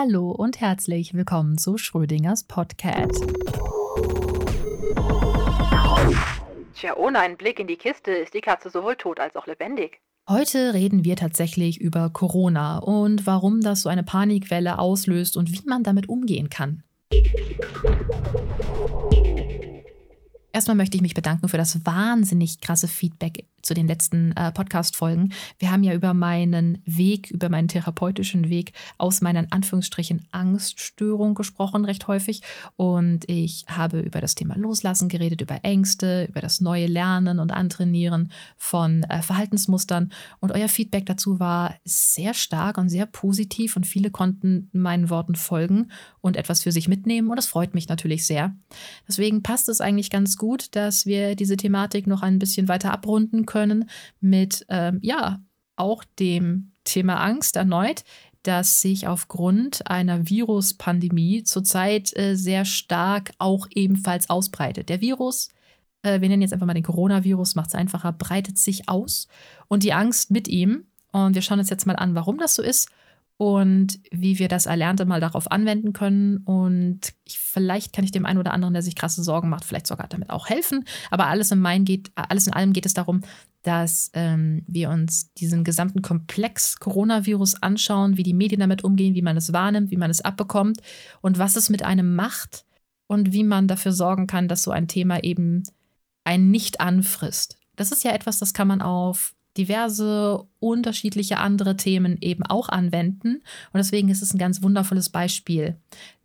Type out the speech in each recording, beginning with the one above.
Hallo und herzlich willkommen zu Schrödingers Podcast. Tja, ohne einen Blick in die Kiste ist die Katze sowohl tot als auch lebendig. Heute reden wir tatsächlich über Corona und warum das so eine Panikwelle auslöst und wie man damit umgehen kann. Erstmal möchte ich mich bedanken für das wahnsinnig krasse Feedback zu den letzten äh, Podcast-Folgen. Wir haben ja über meinen Weg, über meinen therapeutischen Weg aus meiner Anführungsstrichen Angststörung gesprochen, recht häufig. Und ich habe über das Thema Loslassen geredet, über Ängste, über das neue Lernen und Antrainieren von äh, Verhaltensmustern. Und euer Feedback dazu war sehr stark und sehr positiv und viele konnten meinen Worten folgen und etwas für sich mitnehmen. Und das freut mich natürlich sehr. Deswegen passt es eigentlich ganz gut, dass wir diese Thematik noch ein bisschen weiter abrunden können können mit, ähm, ja, auch dem Thema Angst erneut, das sich aufgrund einer Viruspandemie zurzeit äh, sehr stark auch ebenfalls ausbreitet. Der Virus, äh, wir nennen jetzt einfach mal den Coronavirus, macht es einfacher, breitet sich aus und die Angst mit ihm. Und wir schauen uns jetzt mal an, warum das so ist und wie wir das Erlernte mal darauf anwenden können. Und ich, vielleicht kann ich dem einen oder anderen, der sich krasse Sorgen macht, vielleicht sogar damit auch helfen. Aber alles in, mein geht, alles in allem geht es darum, dass ähm, wir uns diesen gesamten Komplex Coronavirus anschauen, wie die Medien damit umgehen, wie man es wahrnimmt, wie man es abbekommt und was es mit einem macht und wie man dafür sorgen kann, dass so ein Thema eben einen nicht anfrisst. Das ist ja etwas, das kann man auf diverse unterschiedliche andere Themen eben auch anwenden. Und deswegen ist es ein ganz wundervolles Beispiel.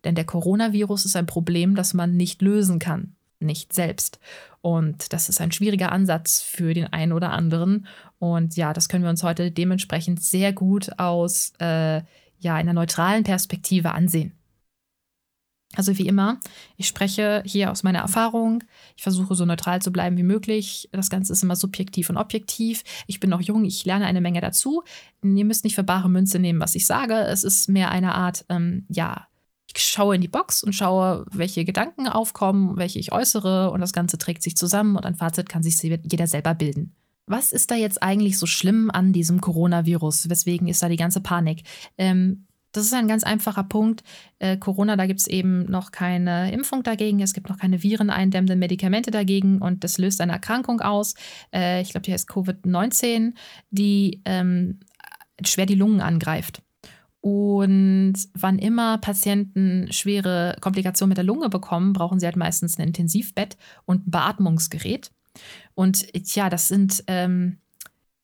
Denn der Coronavirus ist ein Problem, das man nicht lösen kann, nicht selbst. Und das ist ein schwieriger Ansatz für den einen oder anderen. Und ja, das können wir uns heute dementsprechend sehr gut aus äh, ja, einer neutralen Perspektive ansehen. Also wie immer, ich spreche hier aus meiner Erfahrung. Ich versuche so neutral zu bleiben wie möglich. Das Ganze ist immer subjektiv und objektiv. Ich bin noch jung, ich lerne eine Menge dazu. Ihr müsst nicht für bare Münze nehmen, was ich sage. Es ist mehr eine Art, ähm, ja, ich schaue in die Box und schaue, welche Gedanken aufkommen, welche ich äußere und das Ganze trägt sich zusammen und ein Fazit kann sich jeder selber bilden. Was ist da jetzt eigentlich so schlimm an diesem Coronavirus? Weswegen ist da die ganze Panik? Ähm, das ist ein ganz einfacher Punkt. Äh, Corona, da gibt es eben noch keine Impfung dagegen, es gibt noch keine vireneindämmenden Medikamente dagegen und das löst eine Erkrankung aus. Äh, ich glaube, die heißt Covid-19, die ähm, schwer die Lungen angreift. Und wann immer Patienten schwere Komplikationen mit der Lunge bekommen, brauchen sie halt meistens ein Intensivbett und ein Beatmungsgerät. Und ja, das sind, ähm,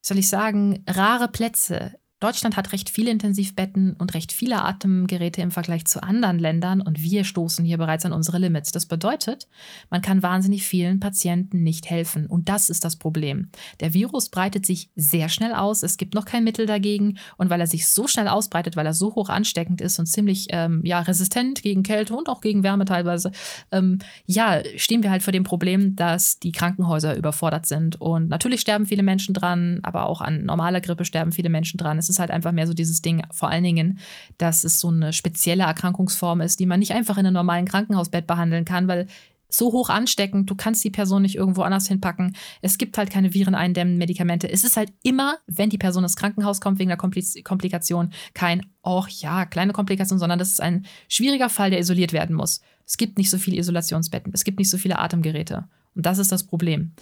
soll ich sagen, rare Plätze Deutschland hat recht viele Intensivbetten und recht viele Atemgeräte im Vergleich zu anderen Ländern und wir stoßen hier bereits an unsere Limits. Das bedeutet, man kann wahnsinnig vielen Patienten nicht helfen und das ist das Problem. Der Virus breitet sich sehr schnell aus, es gibt noch kein Mittel dagegen und weil er sich so schnell ausbreitet, weil er so hoch ansteckend ist und ziemlich ähm, ja, resistent gegen Kälte und auch gegen Wärme teilweise, ähm, ja, stehen wir halt vor dem Problem, dass die Krankenhäuser überfordert sind und natürlich sterben viele Menschen dran, aber auch an normaler Grippe sterben viele Menschen dran. Es ist halt einfach mehr so dieses Ding, vor allen Dingen, dass es so eine spezielle Erkrankungsform ist, die man nicht einfach in einem normalen Krankenhausbett behandeln kann, weil so hoch ansteckend, du kannst die Person nicht irgendwo anders hinpacken. Es gibt halt keine vireneindämmenden Medikamente. Es ist halt immer, wenn die Person ins Krankenhaus kommt wegen einer Komplikation, kein, oh ja, kleine Komplikation, sondern das ist ein schwieriger Fall, der isoliert werden muss. Es gibt nicht so viele Isolationsbetten, es gibt nicht so viele Atemgeräte. Und das ist das Problem.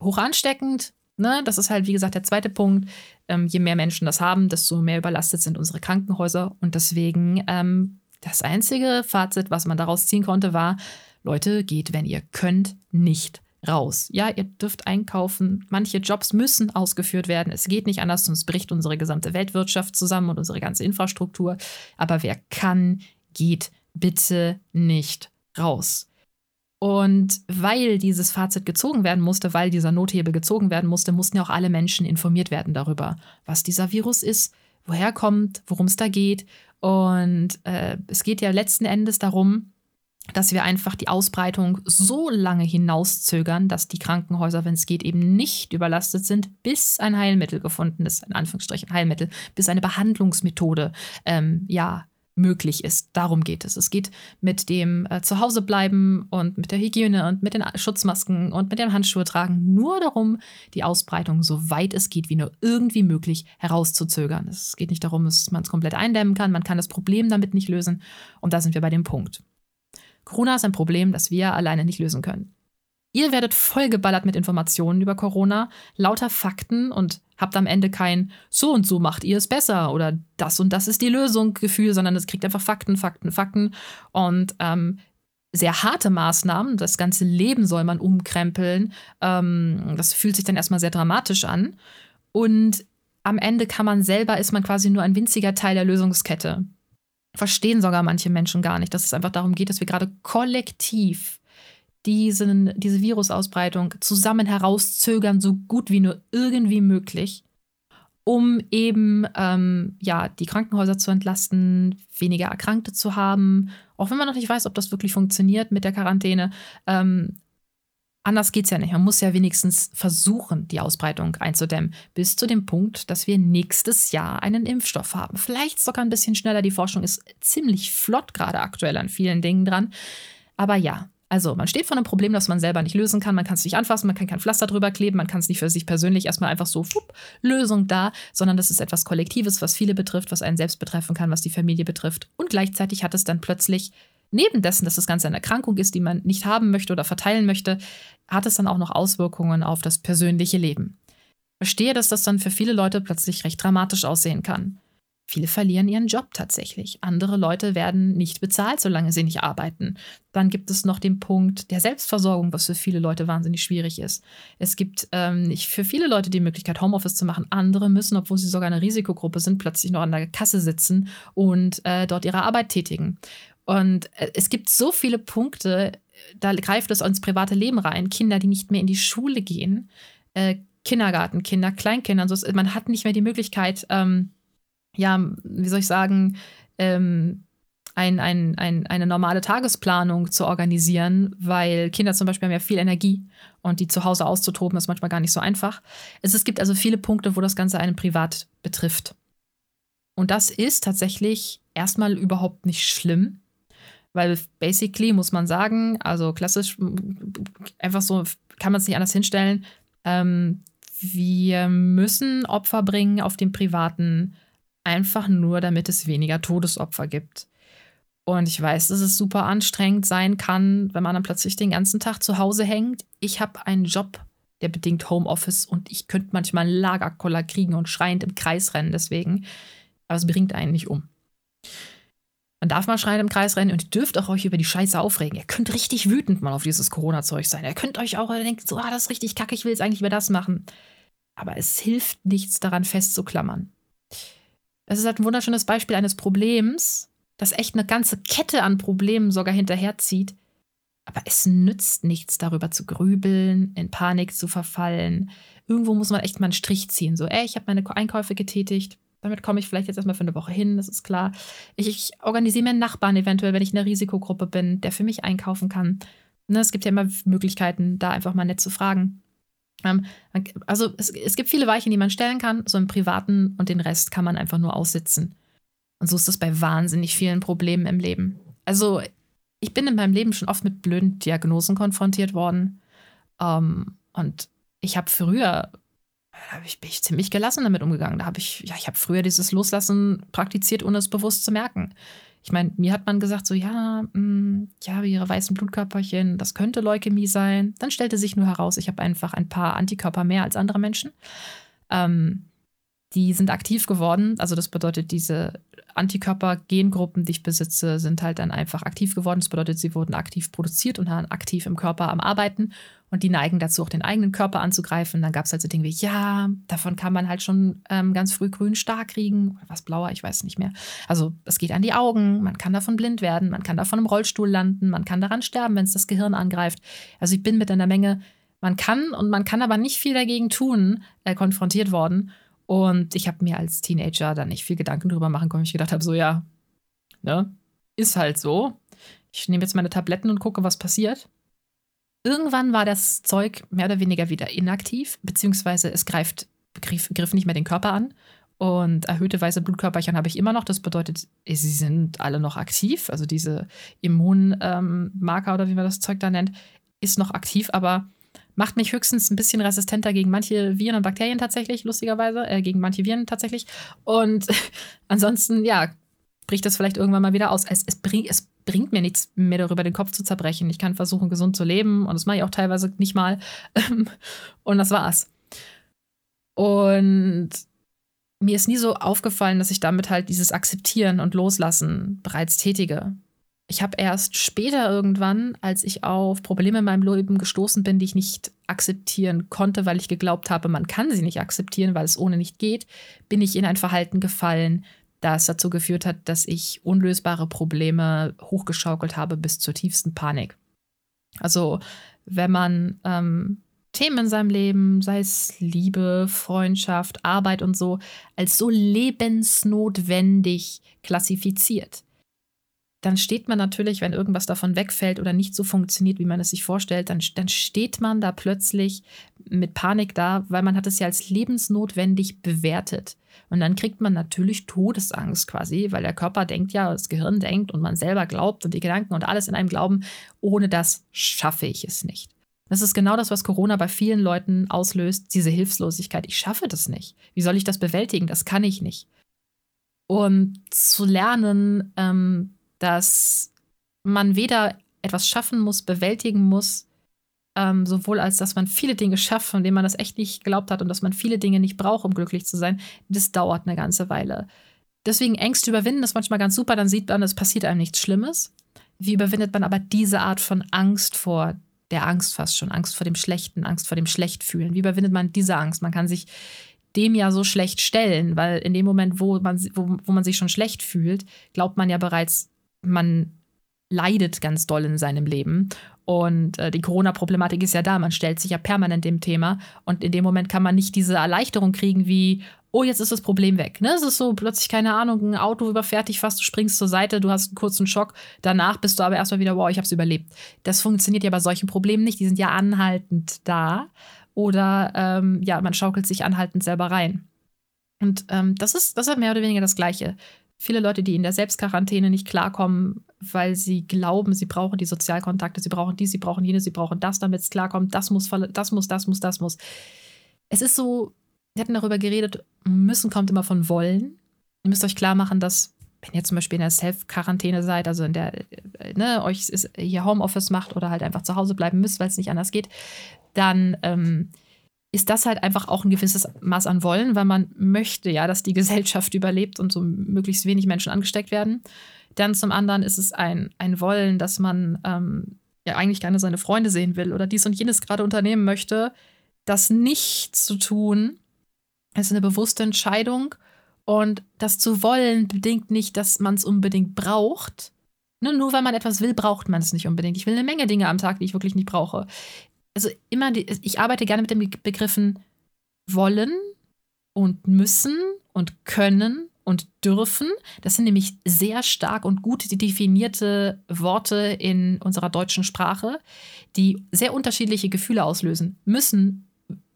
Hoch ansteckend, Ne, das ist halt, wie gesagt, der zweite Punkt. Ähm, je mehr Menschen das haben, desto mehr überlastet sind unsere Krankenhäuser. Und deswegen ähm, das einzige Fazit, was man daraus ziehen konnte, war, Leute, geht, wenn ihr könnt, nicht raus. Ja, ihr dürft einkaufen. Manche Jobs müssen ausgeführt werden. Es geht nicht anders, sonst bricht unsere gesamte Weltwirtschaft zusammen und unsere ganze Infrastruktur. Aber wer kann, geht bitte nicht raus. Und weil dieses Fazit gezogen werden musste, weil dieser Nothebel gezogen werden musste, mussten ja auch alle Menschen informiert werden darüber, was dieser Virus ist, woher kommt, worum es da geht. Und äh, es geht ja letzten Endes darum, dass wir einfach die Ausbreitung so lange hinauszögern, dass die Krankenhäuser, wenn es geht, eben nicht überlastet sind, bis ein Heilmittel gefunden ist, in Anführungsstrichen Heilmittel, bis eine Behandlungsmethode ähm, ja möglich ist. Darum geht es. Es geht mit dem äh, Zuhausebleiben und mit der Hygiene und mit den Schutzmasken und mit dem Handschuhe tragen nur darum, die Ausbreitung so weit es geht, wie nur irgendwie möglich, herauszuzögern. Es geht nicht darum, dass man es komplett eindämmen kann. Man kann das Problem damit nicht lösen. Und da sind wir bei dem Punkt. Corona ist ein Problem, das wir alleine nicht lösen können. Ihr werdet vollgeballert mit Informationen über Corona, lauter Fakten und habt am Ende kein so und so macht ihr es besser oder das und das ist die Lösung Gefühl, sondern es kriegt einfach Fakten, Fakten, Fakten und ähm, sehr harte Maßnahmen. Das ganze Leben soll man umkrempeln. Ähm, das fühlt sich dann erstmal sehr dramatisch an. Und am Ende kann man selber, ist man quasi nur ein winziger Teil der Lösungskette. Verstehen sogar manche Menschen gar nicht, dass es einfach darum geht, dass wir gerade kollektiv diesen, diese Virusausbreitung zusammen herauszögern, so gut wie nur irgendwie möglich, um eben ähm, ja, die Krankenhäuser zu entlasten, weniger Erkrankte zu haben, auch wenn man noch nicht weiß, ob das wirklich funktioniert mit der Quarantäne. Ähm, anders geht es ja nicht. Man muss ja wenigstens versuchen, die Ausbreitung einzudämmen, bis zu dem Punkt, dass wir nächstes Jahr einen Impfstoff haben. Vielleicht sogar ein bisschen schneller. Die Forschung ist ziemlich flott gerade aktuell an vielen Dingen dran. Aber ja, also man steht vor einem Problem, das man selber nicht lösen kann. Man kann es nicht anfassen, man kann kein Pflaster drüber kleben, man kann es nicht für sich persönlich erstmal einfach so, fupp, Lösung da, sondern das ist etwas Kollektives, was viele betrifft, was einen selbst betreffen kann, was die Familie betrifft. Und gleichzeitig hat es dann plötzlich, neben dessen, dass das Ganze eine Erkrankung ist, die man nicht haben möchte oder verteilen möchte, hat es dann auch noch Auswirkungen auf das persönliche Leben. Verstehe, dass das dann für viele Leute plötzlich recht dramatisch aussehen kann. Viele verlieren ihren Job tatsächlich. Andere Leute werden nicht bezahlt, solange sie nicht arbeiten. Dann gibt es noch den Punkt der Selbstversorgung, was für viele Leute wahnsinnig schwierig ist. Es gibt ähm, nicht für viele Leute die Möglichkeit, Homeoffice zu machen. Andere müssen, obwohl sie sogar eine Risikogruppe sind, plötzlich noch an der Kasse sitzen und äh, dort ihre Arbeit tätigen. Und äh, es gibt so viele Punkte, da greift es ins private Leben rein. Kinder, die nicht mehr in die Schule gehen, äh, Kindergartenkinder, Kleinkinder. Also man hat nicht mehr die Möglichkeit, ähm, ja, wie soll ich sagen, ähm, ein, ein, ein, eine normale Tagesplanung zu organisieren, weil Kinder zum Beispiel haben ja viel Energie und die zu Hause auszutoben ist manchmal gar nicht so einfach. Es, es gibt also viele Punkte, wo das Ganze einen privat betrifft. Und das ist tatsächlich erstmal überhaupt nicht schlimm, weil basically muss man sagen, also klassisch, einfach so kann man es nicht anders hinstellen, ähm, wir müssen Opfer bringen auf dem privaten einfach nur, damit es weniger Todesopfer gibt. Und ich weiß, dass es super anstrengend sein kann, wenn man dann plötzlich den ganzen Tag zu Hause hängt. Ich habe einen Job, der bedingt Homeoffice und ich könnte manchmal Lagerkoller kriegen und schreiend im Kreis rennen deswegen. Aber es bringt einen nicht um. Man darf mal schreiend im Kreis rennen und ihr dürft auch euch über die Scheiße aufregen. Ihr könnt richtig wütend mal auf dieses Corona-Zeug sein. Ihr könnt euch auch denken, so, ah, das ist richtig kacke, ich will jetzt eigentlich über das machen. Aber es hilft nichts daran festzuklammern. Es ist halt ein wunderschönes Beispiel eines Problems, das echt eine ganze Kette an Problemen sogar hinterherzieht. Aber es nützt nichts, darüber zu grübeln, in Panik zu verfallen. Irgendwo muss man echt mal einen Strich ziehen. So, ey, ich habe meine Einkäufe getätigt. Damit komme ich vielleicht jetzt erstmal für eine Woche hin, das ist klar. Ich, ich organisiere mir einen Nachbarn eventuell, wenn ich in der Risikogruppe bin, der für mich einkaufen kann. Ne, es gibt ja immer Möglichkeiten, da einfach mal nett zu fragen. Ähm, also es, es gibt viele Weichen, die man stellen kann, so im Privaten und den Rest kann man einfach nur aussitzen. Und so ist das bei wahnsinnig vielen Problemen im Leben. Also ich bin in meinem Leben schon oft mit blöden Diagnosen konfrontiert worden. Ähm, und ich habe früher, da ich, bin ich ziemlich gelassen damit umgegangen. Da habe ich, ja, ich habe früher dieses Loslassen praktiziert, ohne es bewusst zu merken. Ich meine, mir hat man gesagt, so, ja, mh, mm, ja, ihre weißen Blutkörperchen, das könnte Leukämie sein. Dann stellte sich nur heraus, ich habe einfach ein paar Antikörper mehr als andere Menschen. Ähm, die sind aktiv geworden. Also das bedeutet, diese Antikörper-Gengruppen, die ich besitze, sind halt dann einfach aktiv geworden. Das bedeutet, sie wurden aktiv produziert und waren aktiv im Körper am Arbeiten und die neigen dazu, auch den eigenen Körper anzugreifen. Dann gab es halt so Dinge wie, ja, davon kann man halt schon ähm, ganz früh grün stark kriegen oder was blauer, ich weiß nicht mehr. Also es geht an die Augen, man kann davon blind werden, man kann davon im Rollstuhl landen, man kann daran sterben, wenn es das Gehirn angreift. Also ich bin mit einer Menge, man kann und man kann aber nicht viel dagegen tun, äh, konfrontiert worden. Und ich habe mir als Teenager da nicht viel Gedanken drüber machen können. Ich gedacht habe, so ja, ne, ist halt so. Ich nehme jetzt meine Tabletten und gucke, was passiert. Irgendwann war das Zeug mehr oder weniger wieder inaktiv, beziehungsweise es greift, griff, griff nicht mehr den Körper an. Und erhöhte weiße Blutkörperchen habe ich immer noch. Das bedeutet, sie sind alle noch aktiv. Also diese Immunmarker ähm, oder wie man das Zeug da nennt, ist noch aktiv, aber macht mich höchstens ein bisschen resistenter gegen manche Viren und Bakterien tatsächlich, lustigerweise, äh, gegen manche Viren tatsächlich. Und ansonsten, ja, bricht das vielleicht irgendwann mal wieder aus. Es, es, bring, es bringt mir nichts, mir darüber den Kopf zu zerbrechen. Ich kann versuchen, gesund zu leben und das mache ich auch teilweise nicht mal. und das war's. Und mir ist nie so aufgefallen, dass ich damit halt dieses Akzeptieren und Loslassen bereits tätige. Ich habe erst später irgendwann, als ich auf Probleme in meinem Leben gestoßen bin, die ich nicht akzeptieren konnte, weil ich geglaubt habe, man kann sie nicht akzeptieren, weil es ohne nicht geht, bin ich in ein Verhalten gefallen, das dazu geführt hat, dass ich unlösbare Probleme hochgeschaukelt habe bis zur tiefsten Panik. Also wenn man ähm, Themen in seinem Leben, sei es Liebe, Freundschaft, Arbeit und so, als so lebensnotwendig klassifiziert, dann steht man natürlich, wenn irgendwas davon wegfällt oder nicht so funktioniert, wie man es sich vorstellt, dann, dann steht man da plötzlich mit Panik da, weil man hat es ja als lebensnotwendig bewertet. Und dann kriegt man natürlich Todesangst quasi, weil der Körper denkt ja, das Gehirn denkt und man selber glaubt und die Gedanken und alles in einem glauben, ohne das schaffe ich es nicht. Das ist genau das, was Corona bei vielen Leuten auslöst, diese Hilflosigkeit. Ich schaffe das nicht. Wie soll ich das bewältigen? Das kann ich nicht. Und zu lernen, ähm, dass man weder etwas schaffen muss, bewältigen muss, ähm, sowohl als dass man viele Dinge schafft, von denen man das echt nicht geglaubt hat und dass man viele Dinge nicht braucht, um glücklich zu sein, das dauert eine ganze Weile. Deswegen Ängste überwinden ist manchmal ganz super, dann sieht man, es passiert einem nichts Schlimmes. Wie überwindet man aber diese Art von Angst vor der Angst fast schon, Angst vor dem Schlechten, Angst vor dem Schlechtfühlen? Wie überwindet man diese Angst? Man kann sich dem ja so schlecht stellen, weil in dem Moment, wo man, wo, wo man sich schon schlecht fühlt, glaubt man ja bereits, man leidet ganz doll in seinem Leben. Und äh, die Corona-Problematik ist ja da, man stellt sich ja permanent dem Thema. Und in dem Moment kann man nicht diese Erleichterung kriegen wie, oh, jetzt ist das Problem weg. Ne? Es ist so plötzlich, keine Ahnung, ein Auto überfährt dich fast, du springst zur Seite, du hast einen kurzen Schock. Danach bist du aber erstmal wieder, wow, ich habe es überlebt. Das funktioniert ja bei solchen Problemen nicht. Die sind ja anhaltend da. Oder ähm, ja, man schaukelt sich anhaltend selber rein. Und ähm, das, ist, das ist mehr oder weniger das Gleiche. Viele Leute, die in der Selbstquarantäne nicht klarkommen, weil sie glauben, sie brauchen die Sozialkontakte, sie brauchen dies, sie brauchen jenes, sie brauchen das, damit es klarkommt, das muss, das muss, das muss, das muss. Es ist so, wir hatten darüber geredet, müssen kommt immer von wollen. Ihr müsst euch klar machen, dass, wenn ihr zum Beispiel in der Self-Quarantäne seid, also in der, ne, euch ist, hier Homeoffice macht oder halt einfach zu Hause bleiben müsst, weil es nicht anders geht, dann ähm, ist das halt einfach auch ein gewisses Maß an Wollen, weil man möchte ja, dass die Gesellschaft überlebt und so möglichst wenig Menschen angesteckt werden. Dann zum anderen ist es ein, ein Wollen, dass man ähm, ja eigentlich gerne seine Freunde sehen will oder dies und jenes gerade unternehmen möchte. Das nicht zu tun, ist eine bewusste Entscheidung. Und das zu wollen bedingt nicht, dass man es unbedingt braucht. Ne, nur weil man etwas will, braucht man es nicht unbedingt. Ich will eine Menge Dinge am Tag, die ich wirklich nicht brauche also immer, die, ich arbeite gerne mit den Begriffen wollen und müssen und können und dürfen. Das sind nämlich sehr stark und gut definierte Worte in unserer deutschen Sprache, die sehr unterschiedliche Gefühle auslösen. Müssen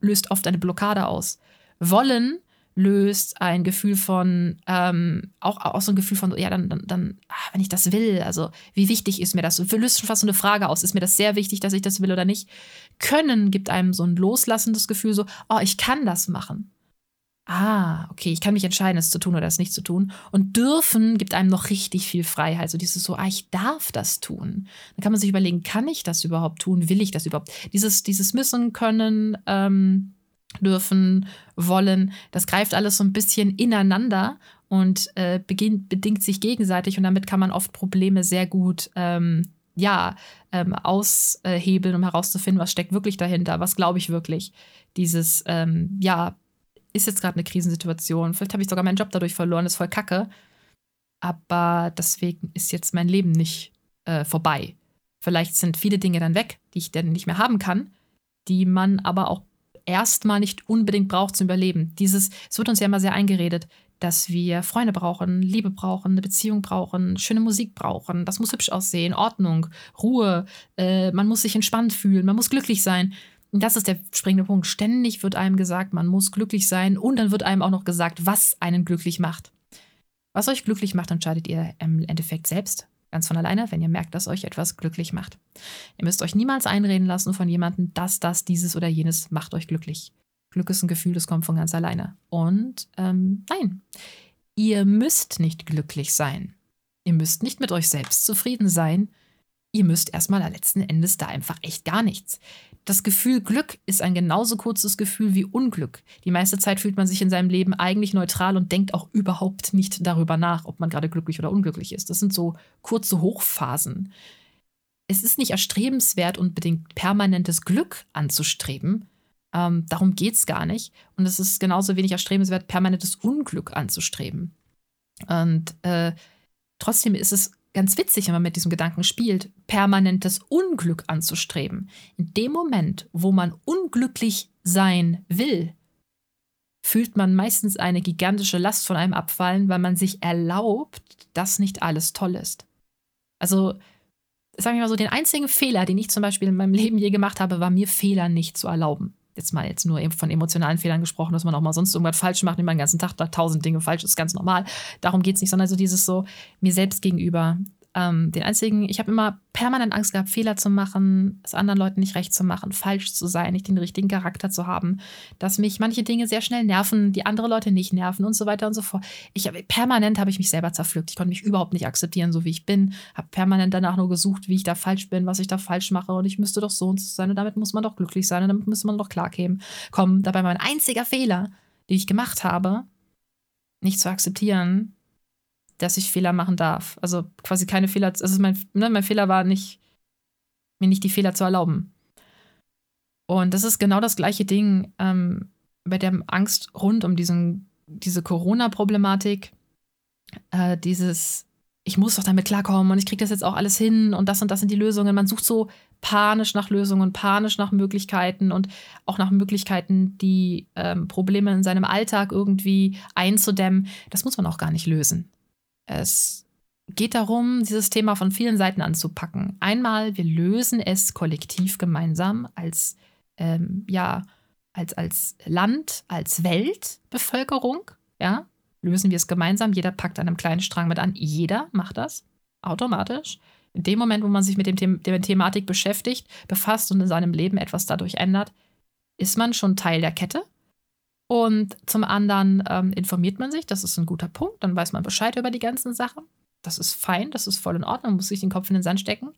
löst oft eine Blockade aus. Wollen löst ein Gefühl von, ähm, auch, auch so ein Gefühl von, ja, dann, dann, dann ach, wenn ich das will, also wie wichtig ist mir das? Löst schon fast so eine Frage aus, ist mir das sehr wichtig, dass ich das will oder nicht? Können gibt einem so ein loslassendes Gefühl, so, oh, ich kann das machen. Ah, okay, ich kann mich entscheiden, es zu tun oder es nicht zu tun. Und dürfen gibt einem noch richtig viel Freiheit. So dieses so, ah, ich darf das tun. Dann kann man sich überlegen, kann ich das überhaupt tun? Will ich das überhaupt? Dieses, dieses Müssen können, ähm, dürfen, wollen. Das greift alles so ein bisschen ineinander und äh, beginnt, bedingt sich gegenseitig und damit kann man oft Probleme sehr gut ähm, ja, ähm, aushebeln, um herauszufinden, was steckt wirklich dahinter, was glaube ich wirklich. Dieses, ähm, ja, ist jetzt gerade eine Krisensituation, vielleicht habe ich sogar meinen Job dadurch verloren, ist voll kacke, aber deswegen ist jetzt mein Leben nicht äh, vorbei. Vielleicht sind viele Dinge dann weg, die ich dann nicht mehr haben kann, die man aber auch erstmal nicht unbedingt braucht zum Überleben. Dieses, es wird uns ja immer sehr eingeredet, dass wir Freunde brauchen, Liebe brauchen, eine Beziehung brauchen, schöne Musik brauchen, das muss hübsch aussehen, Ordnung, Ruhe, äh, man muss sich entspannt fühlen, man muss glücklich sein. das ist der springende Punkt. Ständig wird einem gesagt, man muss glücklich sein und dann wird einem auch noch gesagt, was einen glücklich macht. Was euch glücklich macht, entscheidet ihr im Endeffekt selbst. Ganz von alleine, wenn ihr merkt, dass euch etwas glücklich macht. Ihr müsst euch niemals einreden lassen von jemandem, dass das, dieses oder jenes macht euch glücklich. Glück ist ein Gefühl, das kommt von ganz alleine. Und ähm, nein, ihr müsst nicht glücklich sein. Ihr müsst nicht mit euch selbst zufrieden sein. Ihr müsst erstmal letzten Endes da einfach echt gar nichts das Gefühl Glück ist ein genauso kurzes Gefühl wie Unglück. Die meiste Zeit fühlt man sich in seinem Leben eigentlich neutral und denkt auch überhaupt nicht darüber nach, ob man gerade glücklich oder unglücklich ist. Das sind so kurze Hochphasen. Es ist nicht erstrebenswert, unbedingt permanentes Glück anzustreben. Ähm, darum geht es gar nicht. Und es ist genauso wenig erstrebenswert, permanentes Unglück anzustreben. Und äh, trotzdem ist es ganz witzig, wenn man mit diesem Gedanken spielt, permanentes Unglück anzustreben. In dem Moment, wo man unglücklich sein will, fühlt man meistens eine gigantische Last von einem abfallen, weil man sich erlaubt, dass nicht alles toll ist. Also, sagen wir mal so, den einzigen Fehler, den ich zum Beispiel in meinem Leben je gemacht habe, war mir Fehler nicht zu erlauben jetzt mal jetzt nur von emotionalen Fehlern gesprochen, dass man auch mal sonst irgendwas falsch macht, immer den ganzen Tag da tausend Dinge falsch ist, ganz normal. Darum geht es nicht, sondern so dieses so mir selbst gegenüber ähm, den einzigen, ich habe immer permanent Angst gehabt, Fehler zu machen, es anderen Leuten nicht recht zu machen, falsch zu sein, nicht den richtigen Charakter zu haben, dass mich manche Dinge sehr schnell nerven, die andere Leute nicht nerven und so weiter und so fort. Ich habe permanent habe ich mich selber zerpflückt. Ich konnte mich überhaupt nicht akzeptieren, so wie ich bin. Habe permanent danach nur gesucht, wie ich da falsch bin, was ich da falsch mache und ich müsste doch so und so sein und damit muss man doch glücklich sein und damit müsste man doch klarkämen. Kommen dabei mein einziger Fehler, den ich gemacht habe, nicht zu akzeptieren, dass ich Fehler machen darf. Also quasi keine Fehler, also mein, ne, mein Fehler war nicht, mir nicht die Fehler zu erlauben. Und das ist genau das gleiche Ding ähm, bei der Angst rund um diesen, diese Corona-Problematik. Äh, dieses, ich muss doch damit klarkommen und ich kriege das jetzt auch alles hin und das und das sind die Lösungen. Man sucht so panisch nach Lösungen, panisch nach Möglichkeiten und auch nach Möglichkeiten, die ähm, Probleme in seinem Alltag irgendwie einzudämmen. Das muss man auch gar nicht lösen. Es geht darum, dieses Thema von vielen Seiten anzupacken. Einmal, wir lösen es kollektiv gemeinsam als, ähm, ja, als, als Land, als Weltbevölkerung, ja, lösen wir es gemeinsam. Jeder packt an einem kleinen Strang mit an. Jeder macht das automatisch. In dem Moment, wo man sich mit dem The der Thematik beschäftigt, befasst und in seinem Leben etwas dadurch ändert, ist man schon Teil der Kette und zum anderen ähm, informiert man sich, das ist ein guter Punkt, dann weiß man Bescheid über die ganzen Sachen. Das ist fein, das ist voll in Ordnung, muss sich den Kopf in den Sand stecken.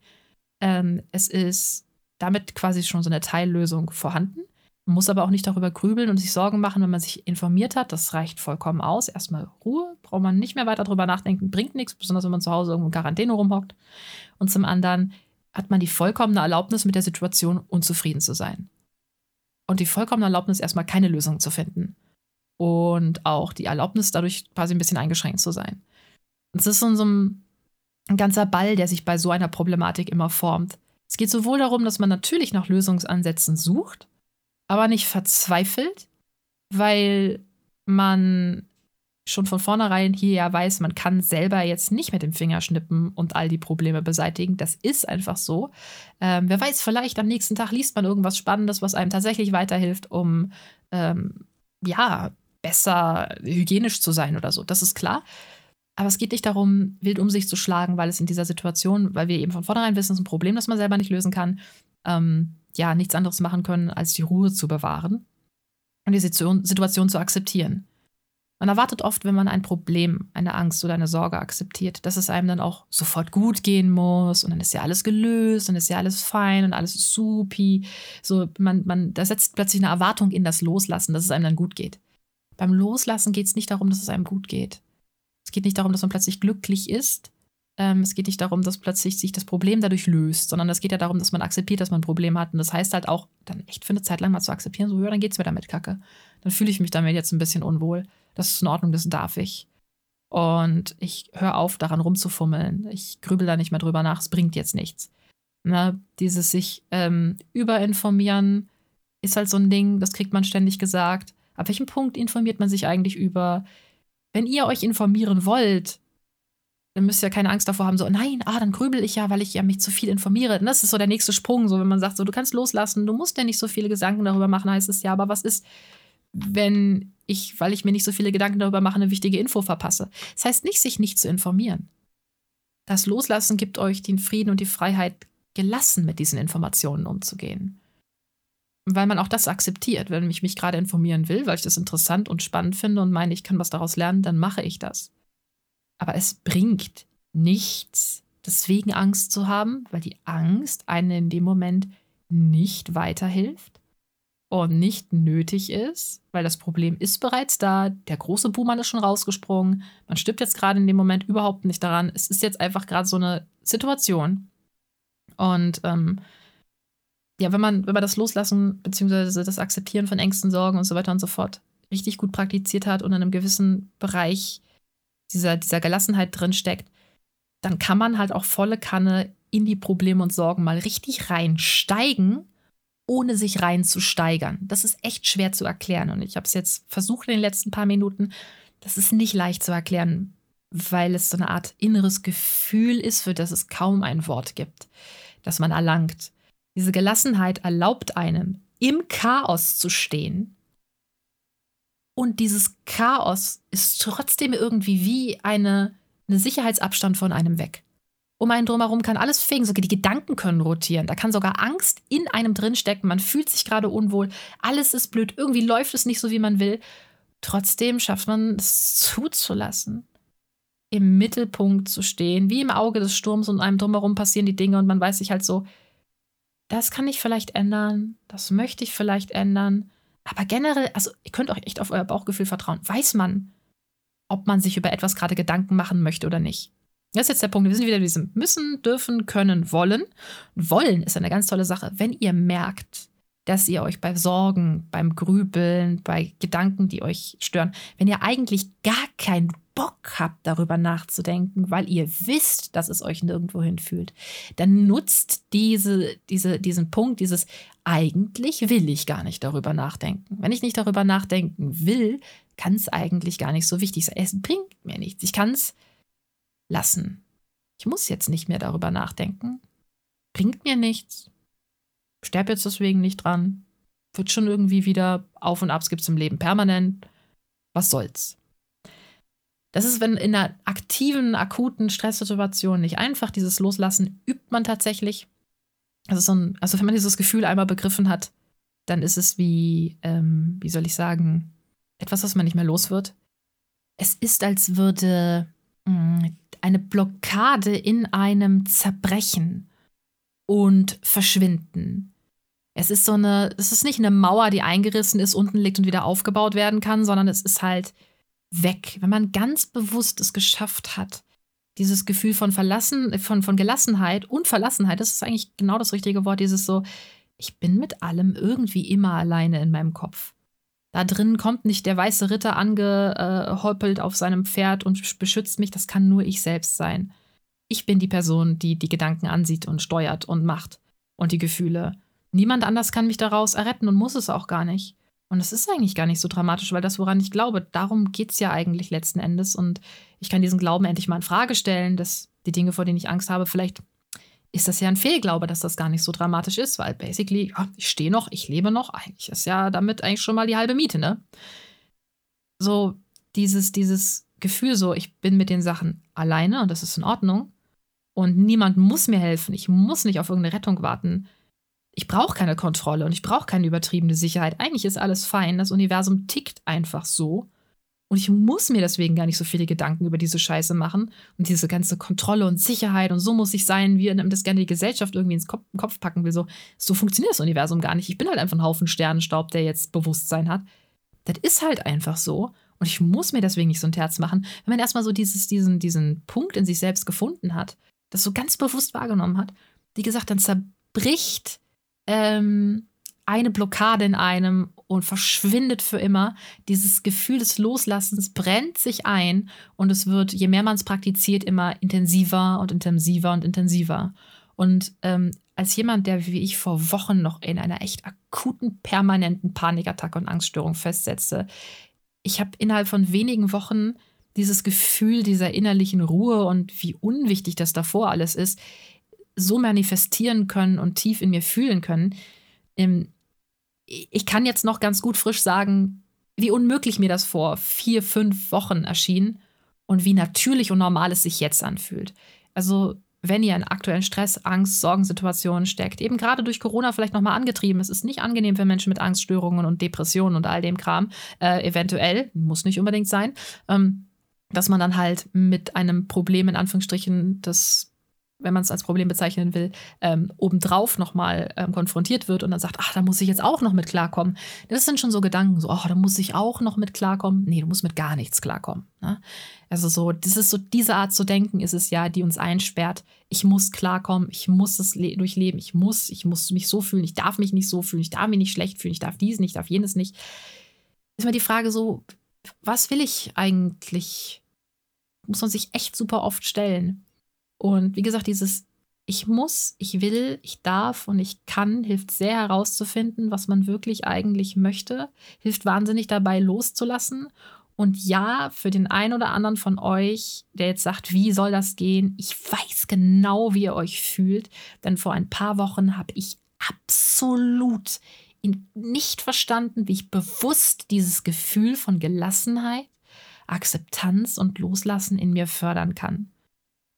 Ähm, es ist damit quasi schon so eine Teillösung vorhanden. Man muss aber auch nicht darüber grübeln und sich Sorgen machen, wenn man sich informiert hat. Das reicht vollkommen aus. Erstmal Ruhe, braucht man nicht mehr weiter darüber nachdenken, bringt nichts, besonders wenn man zu Hause irgendwo in Quarantäne rumhockt. Und zum anderen hat man die vollkommene Erlaubnis, mit der Situation unzufrieden zu sein und die vollkommene Erlaubnis, erstmal keine Lösung zu finden. Und auch die Erlaubnis, dadurch quasi ein bisschen eingeschränkt zu sein. Es ist so ein, ein ganzer Ball, der sich bei so einer Problematik immer formt. Es geht sowohl darum, dass man natürlich nach Lösungsansätzen sucht, aber nicht verzweifelt, weil man schon von vornherein hier ja weiß, man kann selber jetzt nicht mit dem Finger schnippen und all die Probleme beseitigen. Das ist einfach so. Ähm, wer weiß, vielleicht am nächsten Tag liest man irgendwas Spannendes, was einem tatsächlich weiterhilft, um ähm, ja besser hygienisch zu sein oder so. Das ist klar. Aber es geht nicht darum, wild um sich zu schlagen, weil es in dieser Situation, weil wir eben von vornherein wissen, es ist ein Problem, das man selber nicht lösen kann, ähm, ja, nichts anderes machen können, als die Ruhe zu bewahren und die Situation zu akzeptieren. Man erwartet oft, wenn man ein Problem, eine Angst oder eine Sorge akzeptiert, dass es einem dann auch sofort gut gehen muss und dann ist ja alles gelöst und ist ja alles fein und alles ist supi. So, man, man, da setzt plötzlich eine Erwartung in das Loslassen, dass es einem dann gut geht. Beim Loslassen geht es nicht darum, dass es einem gut geht. Es geht nicht darum, dass man plötzlich glücklich ist. Ähm, es geht nicht darum, dass plötzlich sich das Problem dadurch löst, sondern es geht ja darum, dass man akzeptiert, dass man ein Problem hat. Und das heißt halt auch, dann echt für eine Zeit lang mal zu akzeptieren, so, ja, dann geht's mir damit kacke. Dann fühle ich mich damit jetzt ein bisschen unwohl. Das ist in Ordnung, das darf ich. Und ich höre auf, daran rumzufummeln. Ich grübel da nicht mehr drüber nach, es bringt jetzt nichts. Ne? Dieses sich ähm, überinformieren ist halt so ein Ding, das kriegt man ständig gesagt. Ab welchem Punkt informiert man sich eigentlich über? Wenn ihr euch informieren wollt, dann müsst ihr keine Angst davor haben, so, nein, ah, dann grübel ich ja, weil ich ja mich zu viel informiere. Und das ist so der nächste Sprung, so wenn man sagt, so, du kannst loslassen, du musst ja nicht so viele Gedanken darüber machen, heißt es ja, aber was ist, wenn ich, weil ich mir nicht so viele Gedanken darüber mache, eine wichtige Info verpasse? Das heißt nicht, sich nicht zu informieren. Das Loslassen gibt euch den Frieden und die Freiheit, gelassen mit diesen Informationen umzugehen. Weil man auch das akzeptiert. Wenn ich mich gerade informieren will, weil ich das interessant und spannend finde und meine, ich kann was daraus lernen, dann mache ich das. Aber es bringt nichts, deswegen Angst zu haben, weil die Angst einen in dem Moment nicht weiterhilft und nicht nötig ist, weil das Problem ist bereits da. Der große Buhmann ist schon rausgesprungen. Man stirbt jetzt gerade in dem Moment überhaupt nicht daran. Es ist jetzt einfach gerade so eine Situation. Und ähm, ja, wenn man, wenn man das Loslassen bzw. das Akzeptieren von Ängsten, Sorgen und so weiter und so fort richtig gut praktiziert hat und in einem gewissen Bereich dieser, dieser Gelassenheit drin steckt, dann kann man halt auch volle Kanne in die Probleme und Sorgen mal richtig reinsteigen, ohne sich reinzusteigern. Das ist echt schwer zu erklären und ich habe es jetzt versucht in den letzten paar Minuten. Das ist nicht leicht zu erklären, weil es so eine Art inneres Gefühl ist, für das es kaum ein Wort gibt, das man erlangt. Diese Gelassenheit erlaubt einem, im Chaos zu stehen und dieses Chaos ist trotzdem irgendwie wie eine, eine Sicherheitsabstand von einem weg. Um einen drumherum kann alles fegen, sogar die Gedanken können rotieren. Da kann sogar Angst in einem drinstecken. Man fühlt sich gerade unwohl. Alles ist blöd. Irgendwie läuft es nicht so, wie man will. Trotzdem schafft man es zuzulassen, im Mittelpunkt zu stehen, wie im Auge des Sturms und einem drumherum passieren die Dinge und man weiß sich halt so, das kann ich vielleicht ändern, das möchte ich vielleicht ändern. Aber generell, also ihr könnt euch echt auf euer Bauchgefühl vertrauen. Weiß man, ob man sich über etwas gerade Gedanken machen möchte oder nicht. Das ist jetzt der Punkt. Wir sind wieder in diesem müssen, dürfen, können, wollen. wollen ist eine ganz tolle Sache. Wenn ihr merkt, dass ihr euch bei Sorgen, beim Grübeln, bei Gedanken, die euch stören, wenn ihr eigentlich gar keinen Bock habt, darüber nachzudenken, weil ihr wisst, dass es euch nirgendwo hinfühlt, dann nutzt diese, diese, diesen Punkt, dieses eigentlich will ich gar nicht darüber nachdenken. Wenn ich nicht darüber nachdenken will, kann es eigentlich gar nicht so wichtig sein. Es bringt mir nichts. Ich kann es lassen. Ich muss jetzt nicht mehr darüber nachdenken. Bringt mir nichts. Sterb jetzt deswegen nicht dran. Wird schon irgendwie wieder Auf und Abs gibt es im Leben permanent. Was soll's? Das ist, wenn in einer aktiven, akuten Stresssituation nicht einfach dieses Loslassen übt man tatsächlich. Also, so ein, also wenn man dieses Gefühl einmal begriffen hat, dann ist es wie, ähm, wie soll ich sagen, etwas, was man nicht mehr los wird. Es ist, als würde mh, hm, eine Blockade in einem zerbrechen und verschwinden. Es ist so eine, es ist nicht eine Mauer, die eingerissen ist, unten liegt und wieder aufgebaut werden kann, sondern es ist halt weg. Wenn man ganz bewusst es geschafft hat, dieses Gefühl von Verlassen, von, von Gelassenheit und Verlassenheit, das ist eigentlich genau das richtige Wort, dieses so, ich bin mit allem irgendwie immer alleine in meinem Kopf. Da drin kommt nicht der weiße Ritter angehoppelt auf seinem Pferd und beschützt mich, das kann nur ich selbst sein. Ich bin die Person, die die Gedanken ansieht und steuert und macht und die Gefühle. Niemand anders kann mich daraus erretten und muss es auch gar nicht. Und es ist eigentlich gar nicht so dramatisch, weil das, woran ich glaube, darum geht es ja eigentlich letzten Endes. Und ich kann diesen Glauben endlich mal in Frage stellen, dass die Dinge, vor denen ich Angst habe, vielleicht ist das ja ein Fehlglaube, dass das gar nicht so dramatisch ist, weil basically, ja, ich stehe noch, ich lebe noch. Eigentlich ist ja damit eigentlich schon mal die halbe Miete, ne? So dieses, dieses Gefühl, so, ich bin mit den Sachen alleine und das ist in Ordnung. Und niemand muss mir helfen. Ich muss nicht auf irgendeine Rettung warten ich brauche keine Kontrolle und ich brauche keine übertriebene Sicherheit. Eigentlich ist alles fein. Das Universum tickt einfach so. Und ich muss mir deswegen gar nicht so viele Gedanken über diese Scheiße machen und diese ganze Kontrolle und Sicherheit und so muss ich sein, wie das gerne die Gesellschaft irgendwie ins Kopf, packen will. So, so funktioniert das Universum gar nicht. Ich bin halt einfach ein Haufen Sternenstaub, der jetzt Bewusstsein hat. Das ist halt einfach so. Und ich muss mir deswegen nicht so ein Terz machen. Wenn man erstmal so dieses, diesen, diesen Punkt in sich selbst gefunden hat, das so ganz bewusst wahrgenommen hat, wie gesagt, dann zerbricht ähm, eine Blockade in einem und verschwindet für immer. Dieses Gefühl des Loslassens brennt sich ein und es wird, je mehr man es praktiziert, immer intensiver und intensiver und intensiver. Und ähm, als jemand, der wie ich vor Wochen noch in einer echt akuten, permanenten Panikattacke und Angststörung festsetzte, ich habe innerhalb von wenigen Wochen dieses Gefühl dieser innerlichen Ruhe und wie unwichtig das davor alles ist, so manifestieren können und tief in mir fühlen können. Ähm, ich kann jetzt noch ganz gut frisch sagen, wie unmöglich mir das vor vier, fünf Wochen erschien und wie natürlich und normal es sich jetzt anfühlt. Also wenn ihr in aktuellen Stress, Angst, Sorgensituationen steckt, eben gerade durch Corona vielleicht nochmal angetrieben. Es ist nicht angenehm für Menschen mit Angststörungen und Depressionen und all dem Kram. Äh, eventuell, muss nicht unbedingt sein, ähm, dass man dann halt mit einem Problem in Anführungsstrichen, das wenn man es als Problem bezeichnen will, ähm, obendrauf nochmal ähm, konfrontiert wird und dann sagt, ach, da muss ich jetzt auch noch mit klarkommen. Das sind schon so Gedanken, so, ach, da muss ich auch noch mit klarkommen. Nee, du musst mit gar nichts klarkommen. Ne? Also so, das ist so, diese Art zu denken ist es ja, die uns einsperrt. Ich muss klarkommen, ich muss es durchleben, ich muss, ich muss mich so fühlen, ich darf mich nicht so fühlen, ich darf mich nicht schlecht fühlen, ich darf dies nicht, ich darf jenes nicht. Ist mir die Frage so, was will ich eigentlich? Muss man sich echt super oft stellen. Und wie gesagt, dieses ich muss, ich will, ich darf und ich kann hilft sehr herauszufinden, was man wirklich eigentlich möchte, hilft wahnsinnig dabei loszulassen. Und ja, für den einen oder anderen von euch, der jetzt sagt, wie soll das gehen? Ich weiß genau, wie ihr euch fühlt, denn vor ein paar Wochen habe ich absolut nicht verstanden, wie ich bewusst dieses Gefühl von Gelassenheit, Akzeptanz und Loslassen in mir fördern kann.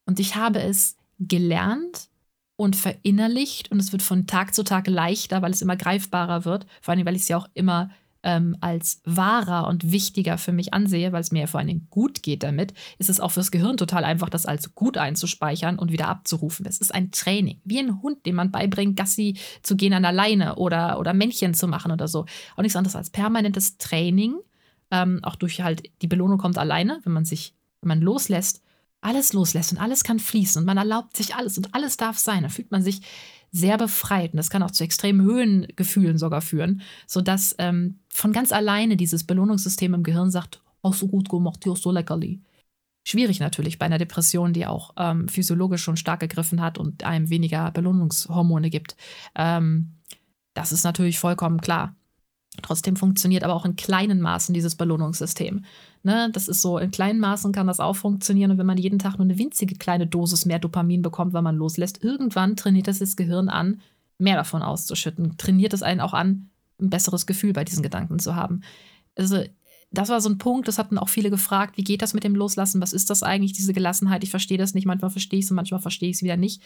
Und ich habe es gelernt und verinnerlicht und es wird von Tag zu Tag leichter, weil es immer greifbarer wird. Vor allem, weil ich es ja auch immer ähm, als wahrer und wichtiger für mich ansehe, weil es mir ja vor Dingen gut geht damit, ist es auch fürs Gehirn total einfach, das als gut einzuspeichern und wieder abzurufen. Das ist ein Training, wie ein Hund, dem man beibringt, Gassi zu gehen an der Leine oder, oder Männchen zu machen oder so. Auch nichts anderes als permanentes Training. Ähm, auch durch halt, die Belohnung kommt alleine, wenn man sich, wenn man loslässt alles loslässt und alles kann fließen und man erlaubt sich alles und alles darf sein, dann fühlt man sich sehr befreit und das kann auch zu extremen Höhengefühlen sogar führen, sodass ähm, von ganz alleine dieses Belohnungssystem im Gehirn sagt, auch so gut gemacht, ja, so leckerli. Schwierig natürlich bei einer Depression, die auch ähm, physiologisch schon stark gegriffen hat und einem weniger Belohnungshormone gibt. Ähm, das ist natürlich vollkommen klar. Trotzdem funktioniert aber auch in kleinen Maßen dieses Belohnungssystem. Ne? Das ist so, in kleinen Maßen kann das auch funktionieren. Und wenn man jeden Tag nur eine winzige kleine Dosis mehr Dopamin bekommt, weil man loslässt, irgendwann trainiert das das Gehirn an, mehr davon auszuschütten. Trainiert es einen auch an, ein besseres Gefühl bei diesen Gedanken zu haben. Also das war so ein Punkt, das hatten auch viele gefragt, wie geht das mit dem Loslassen? Was ist das eigentlich, diese Gelassenheit? Ich verstehe das nicht, manchmal verstehe ich es und manchmal verstehe ich es wieder nicht.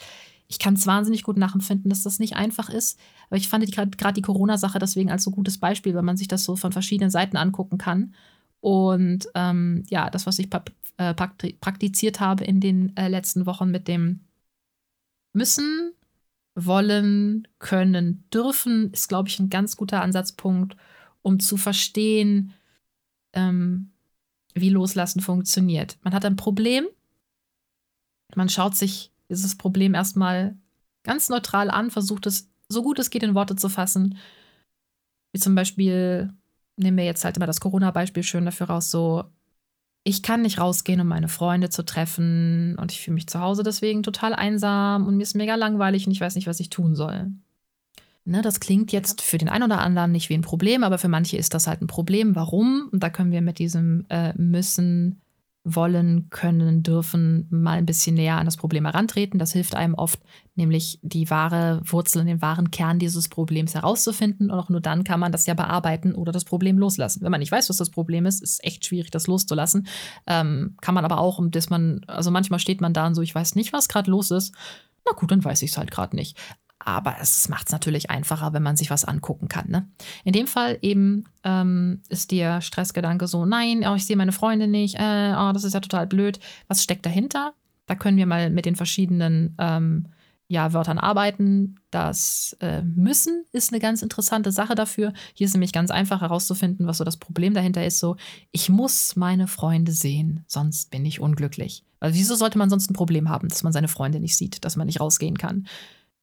Ich kann es wahnsinnig gut nachempfinden, dass das nicht einfach ist. Aber ich fand gerade die Corona-Sache deswegen als so gutes Beispiel, weil man sich das so von verschiedenen Seiten angucken kann. Und ähm, ja, das, was ich äh, praktiziert habe in den äh, letzten Wochen mit dem Müssen, Wollen, Können, Dürfen, ist, glaube ich, ein ganz guter Ansatzpunkt, um zu verstehen, ähm, wie Loslassen funktioniert. Man hat ein Problem, man schaut sich dieses Problem erstmal ganz neutral an, versucht es so gut es geht in Worte zu fassen. Wie zum Beispiel, nehmen wir jetzt halt immer das Corona-Beispiel schön dafür raus, so, ich kann nicht rausgehen, um meine Freunde zu treffen und ich fühle mich zu Hause deswegen total einsam und mir ist mega langweilig und ich weiß nicht, was ich tun soll. Ne, das klingt jetzt für den einen oder anderen nicht wie ein Problem, aber für manche ist das halt ein Problem. Warum? Und da können wir mit diesem äh, müssen, wollen, können, dürfen mal ein bisschen näher an das Problem herantreten. Das hilft einem oft, nämlich die wahre Wurzel und den wahren Kern dieses Problems herauszufinden. Und auch nur dann kann man das ja bearbeiten oder das Problem loslassen. Wenn man nicht weiß, was das Problem ist, ist echt schwierig, das loszulassen. Ähm, kann man aber auch, dass man, also manchmal steht man da und so, ich weiß nicht, was gerade los ist. Na gut, dann weiß ich es halt gerade nicht. Aber es macht es natürlich einfacher, wenn man sich was angucken kann. Ne? In dem Fall eben ähm, ist der Stressgedanke so, nein, oh, ich sehe meine Freunde nicht, äh, oh, das ist ja total blöd. Was steckt dahinter? Da können wir mal mit den verschiedenen ähm, ja, Wörtern arbeiten. Das äh, Müssen ist eine ganz interessante Sache dafür. Hier ist nämlich ganz einfach herauszufinden, was so das Problem dahinter ist. So, ich muss meine Freunde sehen, sonst bin ich unglücklich. Weil wieso sollte man sonst ein Problem haben, dass man seine Freunde nicht sieht, dass man nicht rausgehen kann?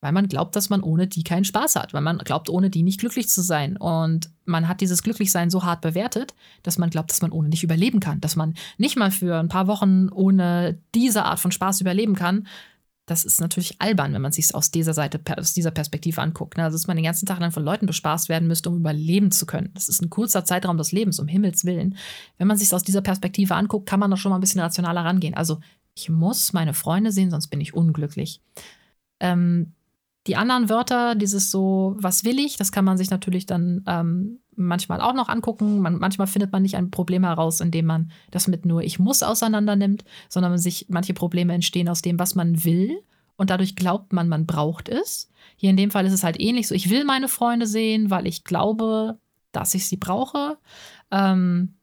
Weil man glaubt, dass man ohne die keinen Spaß hat, weil man glaubt, ohne die nicht glücklich zu sein. Und man hat dieses Glücklichsein so hart bewertet, dass man glaubt, dass man ohne nicht überleben kann, dass man nicht mal für ein paar Wochen ohne diese Art von Spaß überleben kann. das ist natürlich albern, wenn man sich aus dieser Seite, aus dieser Perspektive anguckt. Ne? Also, dass man den ganzen Tag lang von Leuten bespaßt werden müsste, um überleben zu können. Das ist ein kurzer Zeitraum des Lebens, um Himmels Willen. Wenn man sich aus dieser Perspektive anguckt, kann man da schon mal ein bisschen rationaler rangehen. Also, ich muss meine Freunde sehen, sonst bin ich unglücklich. Ähm, die anderen Wörter, dieses so, was will ich, das kann man sich natürlich dann ähm, manchmal auch noch angucken. Man, manchmal findet man nicht ein Problem heraus, indem man das mit nur ich muss auseinander nimmt, sondern sich manche Probleme entstehen aus dem, was man will und dadurch glaubt man, man braucht es. Hier in dem Fall ist es halt ähnlich so, ich will meine Freunde sehen, weil ich glaube, dass ich sie brauche. Ähm,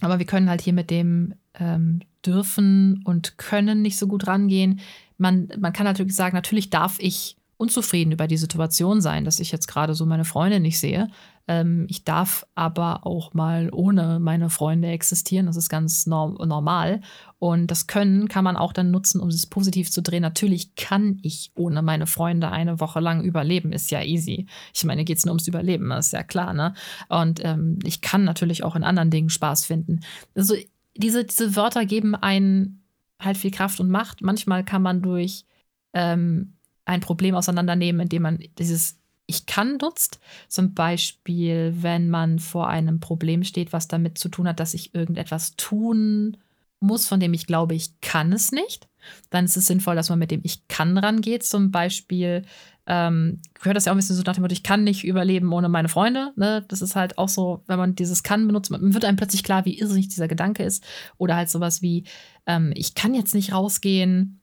aber wir können halt hier mit dem ähm, dürfen und können nicht so gut rangehen. Man, man kann natürlich sagen, natürlich darf ich unzufrieden über die Situation sein, dass ich jetzt gerade so meine Freunde nicht sehe. Ähm, ich darf aber auch mal ohne meine Freunde existieren. Das ist ganz norm normal. Und das Können kann man auch dann nutzen, um es positiv zu drehen. Natürlich kann ich ohne meine Freunde eine Woche lang überleben. Ist ja easy. Ich meine, geht es nur ums Überleben, ist ja klar. Ne? Und ähm, ich kann natürlich auch in anderen Dingen Spaß finden. Also diese, diese Wörter geben einen halt viel Kraft und Macht. Manchmal kann man durch ähm, ein Problem auseinandernehmen, indem man dieses Ich kann nutzt. Zum Beispiel, wenn man vor einem Problem steht, was damit zu tun hat, dass ich irgendetwas tun muss, von dem ich glaube, ich kann es nicht. Dann ist es sinnvoll, dass man mit dem Ich kann rangeht. Zum Beispiel ähm, gehört das ja auch ein bisschen so nach dem Motto, ich kann nicht überleben ohne meine Freunde. Ne? Das ist halt auch so, wenn man dieses kann benutzt, man wird einem plötzlich klar, wie irrsinnig dieser Gedanke ist. Oder halt sowas wie, ähm, ich kann jetzt nicht rausgehen,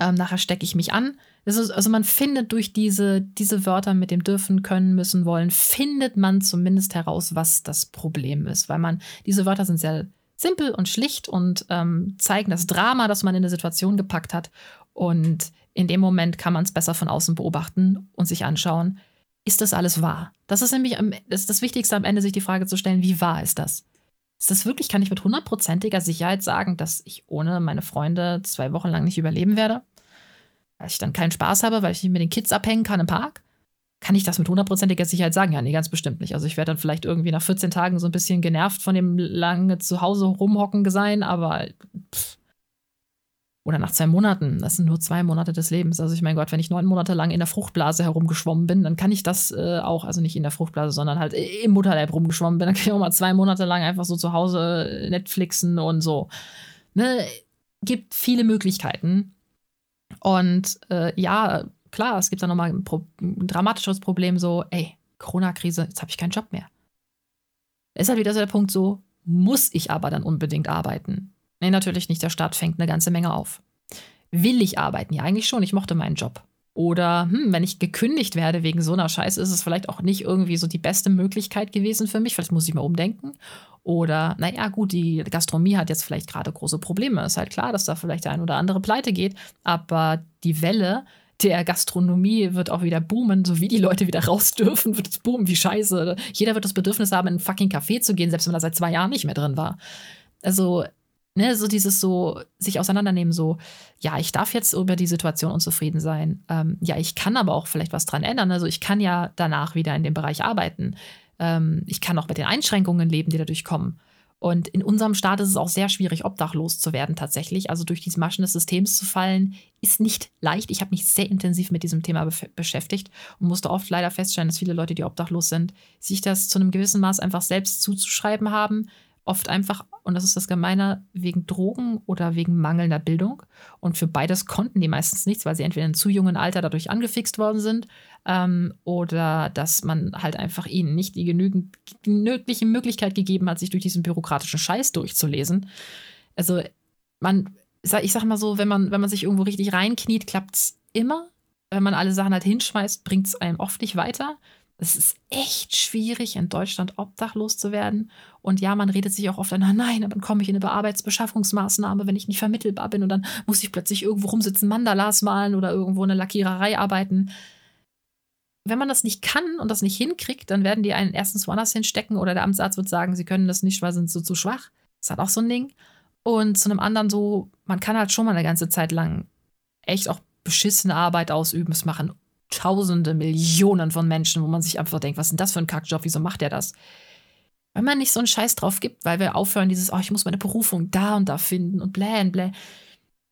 ähm, nachher stecke ich mich an. Ist, also man findet durch diese, diese Wörter mit dem dürfen, können, müssen, wollen, findet man zumindest heraus, was das Problem ist. Weil man, diese Wörter sind sehr simpel und schlicht und ähm, zeigen das Drama, das man in der Situation gepackt hat. Und in dem Moment kann man es besser von außen beobachten und sich anschauen, ist das alles wahr? Das ist nämlich das, ist das Wichtigste am Ende, sich die Frage zu stellen, wie wahr ist das? Ist das wirklich, kann ich mit hundertprozentiger Sicherheit sagen, dass ich ohne meine Freunde zwei Wochen lang nicht überleben werde? weil ich dann keinen Spaß habe, weil ich nicht mit den Kids abhängen kann im Park? Kann ich das mit hundertprozentiger Sicherheit sagen? Ja, nee, ganz bestimmt nicht. Also ich werde dann vielleicht irgendwie nach 14 Tagen so ein bisschen genervt von dem lange zu Hause rumhocken sein, aber pff. Oder nach zwei Monaten. Das sind nur zwei Monate des Lebens. Also ich mein Gott, wenn ich neun Monate lang in der Fruchtblase herumgeschwommen bin, dann kann ich das äh, auch, also nicht in der Fruchtblase, sondern halt im Mutterleib rumgeschwommen bin, dann kann ich auch mal zwei Monate lang einfach so zu Hause Netflixen und so. Ne? Gibt viele Möglichkeiten. Und äh, ja, klar, es gibt da nochmal ein, Pro ein dramatisches Problem, so, ey, Corona-Krise, jetzt habe ich keinen Job mehr. ist halt wieder so der Punkt, so, muss ich aber dann unbedingt arbeiten? Nee, natürlich nicht. Der Staat fängt eine ganze Menge auf. Will ich arbeiten? Ja, eigentlich schon. Ich mochte meinen Job. Oder hm, wenn ich gekündigt werde wegen so einer Scheiße, ist es vielleicht auch nicht irgendwie so die beste Möglichkeit gewesen für mich. Vielleicht muss ich mal umdenken. Oder, naja, gut, die Gastronomie hat jetzt vielleicht gerade große Probleme. Ist halt klar, dass da vielleicht der ein oder andere pleite geht. Aber die Welle der Gastronomie wird auch wieder boomen, so wie die Leute wieder raus dürfen, wird es boomen, wie scheiße. Jeder wird das Bedürfnis haben, in ein fucking Café zu gehen, selbst wenn er seit zwei Jahren nicht mehr drin war. Also, ne, so dieses so, sich auseinandernehmen, so, ja, ich darf jetzt über die Situation unzufrieden sein. Ähm, ja, ich kann aber auch vielleicht was dran ändern. Also, ich kann ja danach wieder in dem Bereich arbeiten. Ähm, ich kann auch mit den Einschränkungen leben, die dadurch kommen. Und in unserem Staat ist es auch sehr schwierig, obdachlos zu werden tatsächlich. Also durch diese Maschen des Systems zu fallen, ist nicht leicht. Ich habe mich sehr intensiv mit diesem Thema be beschäftigt und musste oft leider feststellen, dass viele Leute, die obdachlos sind, sich das zu einem gewissen Maß einfach selbst zuzuschreiben haben, oft einfach, und das ist das Gemeine, wegen Drogen oder wegen mangelnder Bildung. Und für beides konnten die meistens nichts, weil sie entweder in zu jungen Alter dadurch angefixt worden sind ähm, oder dass man halt einfach ihnen nicht die genügend genügliche Möglichkeit gegeben hat, sich durch diesen bürokratischen Scheiß durchzulesen. Also man, ich sag mal so, wenn man, wenn man sich irgendwo richtig reinkniet, klappt es immer. Wenn man alle Sachen halt hinschmeißt, bringt es einem oft nicht weiter. Es ist echt schwierig, in Deutschland obdachlos zu werden. Und ja, man redet sich auch oft an, nein, dann komme ich in eine Arbeitsbeschaffungsmaßnahme, wenn ich nicht vermittelbar bin. Und dann muss ich plötzlich irgendwo rumsitzen, Mandalas malen oder irgendwo in einer Lackiererei arbeiten. Wenn man das nicht kann und das nicht hinkriegt, dann werden die einen erstens woanders hinstecken oder der Amtsarzt wird sagen, sie können das nicht, weil sie sind so zu schwach. Das halt auch so ein Ding. Und zu einem anderen so, man kann halt schon mal eine ganze Zeit lang echt auch beschissene Arbeit ausüben. Es machen Tausende, Millionen von Menschen, wo man sich einfach denkt, was ist denn das für ein Kackjob, wieso macht der das? Wenn man nicht so einen Scheiß drauf gibt, weil wir aufhören, dieses, oh, ich muss meine Berufung da und da finden und blä und blä.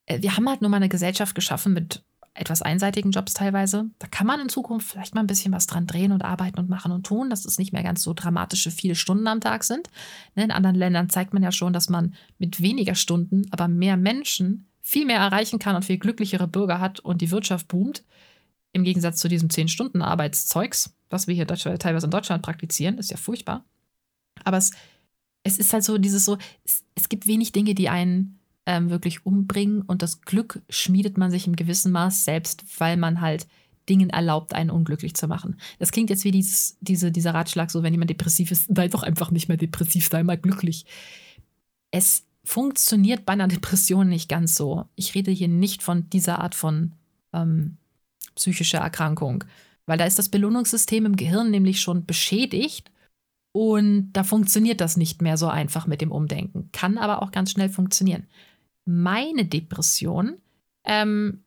Äh, wir haben halt nur mal eine Gesellschaft geschaffen mit etwas einseitigen Jobs teilweise. Da kann man in Zukunft vielleicht mal ein bisschen was dran drehen und arbeiten und machen und tun, dass es nicht mehr ganz so dramatische viele Stunden am Tag sind. Ne, in anderen Ländern zeigt man ja schon, dass man mit weniger Stunden, aber mehr Menschen viel mehr erreichen kann und viel glücklichere Bürger hat und die Wirtschaft boomt. Im Gegensatz zu diesem 10-Stunden-Arbeitszeugs, was wir hier teilweise in Deutschland praktizieren, ist ja furchtbar. Aber es, es ist halt so dieses so, es, es gibt wenig Dinge, die einen ähm, wirklich umbringen und das Glück schmiedet man sich im gewissen Maß selbst, weil man halt Dingen erlaubt, einen unglücklich zu machen. Das klingt jetzt wie dieses, diese, dieser Ratschlag, so wenn jemand depressiv ist, sei doch einfach nicht mehr depressiv, sei mal glücklich. Es funktioniert bei einer Depression nicht ganz so. Ich rede hier nicht von dieser Art von ähm, psychischer Erkrankung, weil da ist das Belohnungssystem im Gehirn nämlich schon beschädigt und da funktioniert das nicht mehr so einfach mit dem Umdenken. Kann aber auch ganz schnell funktionieren. Meine Depression ähm,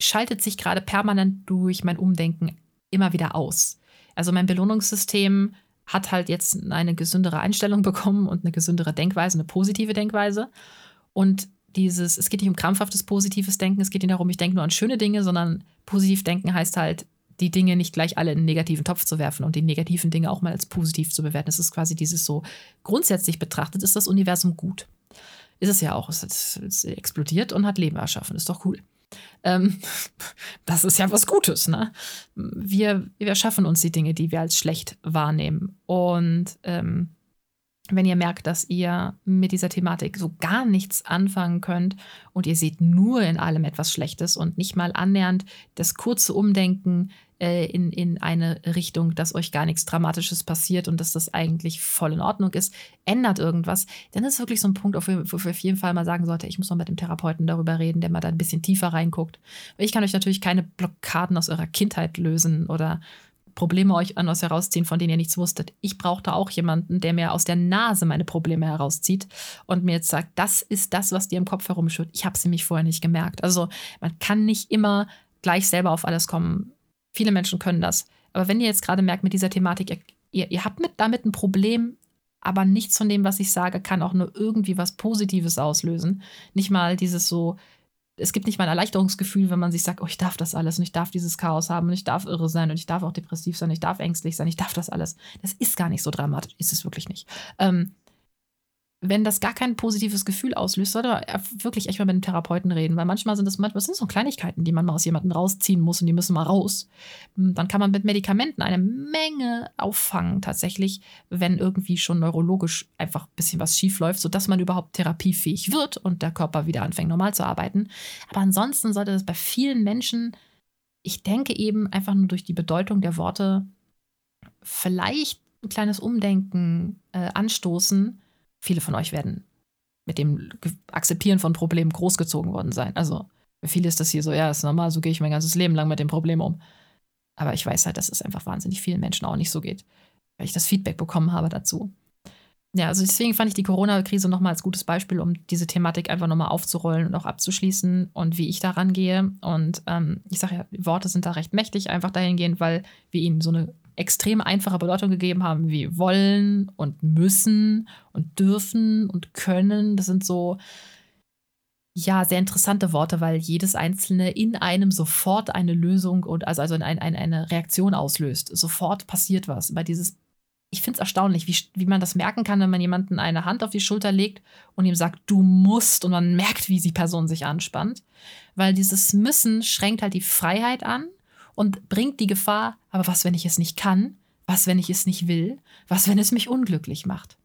schaltet sich gerade permanent durch mein Umdenken immer wieder aus. Also mein Belohnungssystem hat halt jetzt eine gesündere Einstellung bekommen und eine gesündere Denkweise, eine positive Denkweise. Und dieses, es geht nicht um krampfhaftes positives Denken, es geht nicht darum, ich denke nur an schöne Dinge, sondern positiv denken heißt halt, die Dinge nicht gleich alle in einen negativen Topf zu werfen und die negativen Dinge auch mal als positiv zu bewerten. Es ist quasi dieses so, grundsätzlich betrachtet ist das Universum gut. Ist es ja auch. Es, es explodiert und hat Leben erschaffen. Ist doch cool. Ähm, das ist ja was Gutes, ne? Wir, wir schaffen uns die Dinge, die wir als schlecht wahrnehmen. Und ähm, wenn ihr merkt, dass ihr mit dieser Thematik so gar nichts anfangen könnt und ihr seht nur in allem etwas Schlechtes und nicht mal annähernd das kurze Umdenken äh, in, in eine Richtung, dass euch gar nichts Dramatisches passiert und dass das eigentlich voll in Ordnung ist, ändert irgendwas, dann ist wirklich so ein Punkt, wo wir auf jeden Fall mal sagen sollte, ich muss mal mit dem Therapeuten darüber reden, der mal da ein bisschen tiefer reinguckt. Ich kann euch natürlich keine Blockaden aus eurer Kindheit lösen oder Probleme euch an euch herausziehen, von denen ihr nichts wusstet. Ich brauchte auch jemanden, der mir aus der Nase meine Probleme herauszieht und mir jetzt sagt, das ist das, was dir im Kopf herumschwirrt. Ich habe sie mich vorher nicht gemerkt. Also man kann nicht immer gleich selber auf alles kommen. Viele Menschen können das. Aber wenn ihr jetzt gerade merkt mit dieser Thematik, ihr, ihr habt mit, damit ein Problem, aber nichts von dem, was ich sage, kann auch nur irgendwie was Positives auslösen. Nicht mal dieses so, es gibt nicht mal ein Erleichterungsgefühl, wenn man sich sagt, oh, ich darf das alles und ich darf dieses Chaos haben und ich darf irre sein und ich darf auch depressiv sein, ich darf ängstlich sein, ich darf das alles. Das ist gar nicht so dramatisch, ist es wirklich nicht. Ähm, wenn das gar kein positives Gefühl auslöst, sollte man wirklich echt mal mit einem Therapeuten reden, weil manchmal sind es manchmal sind so Kleinigkeiten, die man mal aus jemandem rausziehen muss und die müssen mal raus. Hm, dann kann man mit Medikamenten eine Menge auffangen, tatsächlich, wenn irgendwie schon neurologisch einfach ein bisschen was schief läuft, sodass man überhaupt therapiefähig wird und der Körper wieder anfängt, normal zu arbeiten. Aber ansonsten sollte das bei vielen Menschen, ich denke eben einfach nur durch die Bedeutung der Worte, vielleicht ein kleines Umdenken äh, anstoßen viele von euch werden mit dem Akzeptieren von Problemen großgezogen worden sein. Also für viele ist das hier so, ja, ist normal, so gehe ich mein ganzes Leben lang mit dem Problem um. Aber ich weiß halt, dass es einfach wahnsinnig vielen Menschen auch nicht so geht, weil ich das Feedback bekommen habe dazu. Ja, also deswegen fand ich die Corona-Krise nochmal als gutes Beispiel, um diese Thematik einfach nochmal aufzurollen und auch abzuschließen und wie ich da rangehe. Und ähm, ich sage ja, Worte sind da recht mächtig, einfach dahingehend, weil wir ihnen so eine extrem einfache Bedeutung gegeben haben, wie wollen und müssen und dürfen und können. Das sind so, ja, sehr interessante Worte, weil jedes einzelne in einem sofort eine Lösung und also, also ein, ein, eine Reaktion auslöst. Sofort passiert was. Bei dieses, ich finde es erstaunlich, wie, wie man das merken kann, wenn man jemanden eine Hand auf die Schulter legt und ihm sagt, du musst, und man merkt, wie die Person sich anspannt. Weil dieses Müssen schränkt halt die Freiheit an und bringt die Gefahr, aber was, wenn ich es nicht kann? Was, wenn ich es nicht will? Was, wenn es mich unglücklich macht?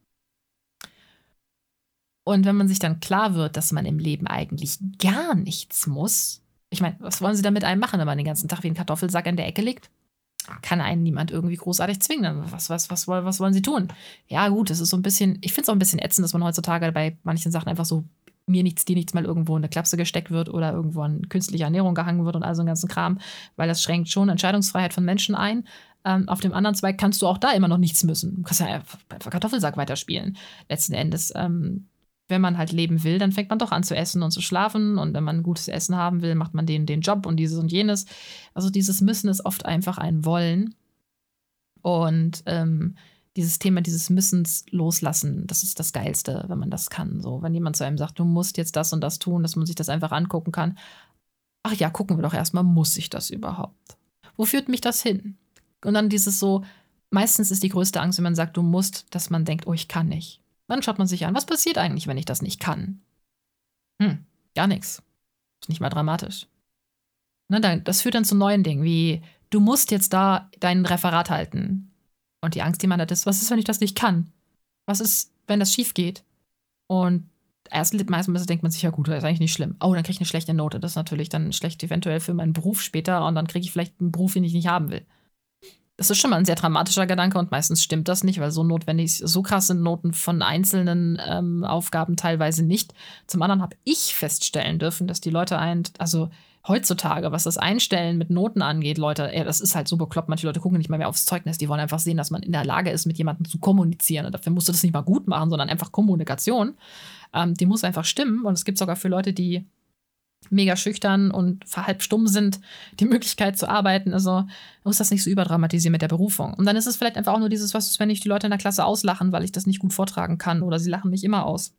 Und wenn man sich dann klar wird, dass man im Leben eigentlich gar nichts muss, ich meine, was wollen sie damit einem machen, wenn man den ganzen Tag wie ein Kartoffelsack in der Ecke liegt? Kann einen niemand irgendwie großartig zwingen. Was, was, was, was wollen sie tun? Ja, gut, es ist so ein bisschen, ich finde es auch ein bisschen ätzend, dass man heutzutage bei manchen Sachen einfach so mir nichts, dir nichts mal irgendwo in eine Klapse gesteckt wird oder irgendwo an künstliche Ernährung gehangen wird und all so einen ganzen Kram, weil das schränkt schon Entscheidungsfreiheit von Menschen ein. Ähm, auf dem anderen Zweig kannst du auch da immer noch nichts müssen. Du kannst ja einfach Kartoffelsack weiterspielen. Letzten Endes, ähm, wenn man halt leben will, dann fängt man doch an zu essen und zu schlafen. Und wenn man gutes Essen haben will, macht man den, den Job und dieses und jenes. Also dieses Müssen ist oft einfach ein Wollen. Und ähm, dieses Thema dieses Müssens loslassen, das ist das Geilste, wenn man das kann. So, wenn jemand zu einem sagt, du musst jetzt das und das tun, dass man sich das einfach angucken kann. ach ja, gucken wir doch erstmal, muss ich das überhaupt? Wo führt mich das hin? Und dann dieses so, meistens ist die größte Angst, wenn man sagt, du musst, dass man denkt, oh, ich kann nicht. Dann schaut man sich an, was passiert eigentlich, wenn ich das nicht kann? Hm, gar nichts. Ist nicht mal dramatisch. Ne, das führt dann zu neuen Dingen, wie du musst jetzt da dein Referat halten. Und die Angst, die man hat, ist, was ist, wenn ich das nicht kann? Was ist, wenn das schief geht? Und erst meistens denkt man sich, ja gut, das ist eigentlich nicht schlimm. Oh, dann kriege ich eine schlechte Note. Das ist natürlich dann schlecht eventuell für meinen Beruf später und dann kriege ich vielleicht einen Beruf, den ich nicht haben will. Das ist schon mal ein sehr dramatischer Gedanke und meistens stimmt das nicht, weil so notwendig, so krass sind Noten von einzelnen ähm, Aufgaben teilweise nicht. Zum anderen habe ich feststellen dürfen, dass die Leute ein, also heutzutage, was das Einstellen mit Noten angeht, Leute, ey, das ist halt so bekloppt. Manche Leute gucken nicht mal mehr aufs Zeugnis, die wollen einfach sehen, dass man in der Lage ist, mit jemandem zu kommunizieren. Und dafür musst du das nicht mal gut machen, sondern einfach Kommunikation. Ähm, die muss einfach stimmen. Und es gibt sogar für Leute, die mega schüchtern und halb stumm sind, die Möglichkeit zu arbeiten. Also muss das nicht so überdramatisieren mit der Berufung. Und dann ist es vielleicht einfach auch nur dieses, was ist, wenn ich die Leute in der Klasse auslachen, weil ich das nicht gut vortragen kann oder sie lachen mich immer aus.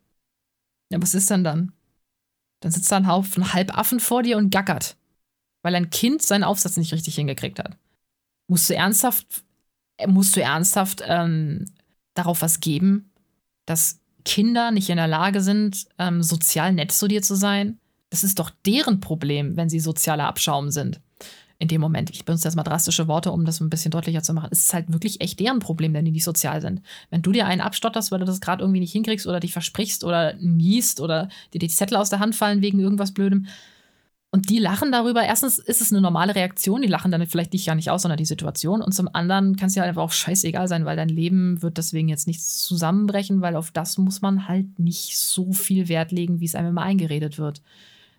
Ja, was ist denn dann? Dann sitzt da ein Haufen Halbaffen vor dir und gackert, weil ein Kind seinen Aufsatz nicht richtig hingekriegt hat. Musst du ernsthaft, äh, musst du ernsthaft ähm, darauf was geben, dass Kinder nicht in der Lage sind, ähm, sozial nett zu dir zu sein? Das ist doch deren Problem, wenn sie sozialer Abschaum sind in dem Moment, ich benutze jetzt mal drastische Worte, um das ein bisschen deutlicher zu machen, es ist halt wirklich echt deren Problem, wenn die nicht sozial sind. Wenn du dir einen abstotterst, weil du das gerade irgendwie nicht hinkriegst oder dich versprichst oder niest oder dir die Zettel aus der Hand fallen wegen irgendwas Blödem und die lachen darüber, erstens ist es eine normale Reaktion, die lachen dann vielleicht dich ja nicht aus, sondern die Situation und zum anderen kann es ja einfach auch scheißegal sein, weil dein Leben wird deswegen jetzt nicht zusammenbrechen, weil auf das muss man halt nicht so viel Wert legen, wie es einem immer eingeredet wird.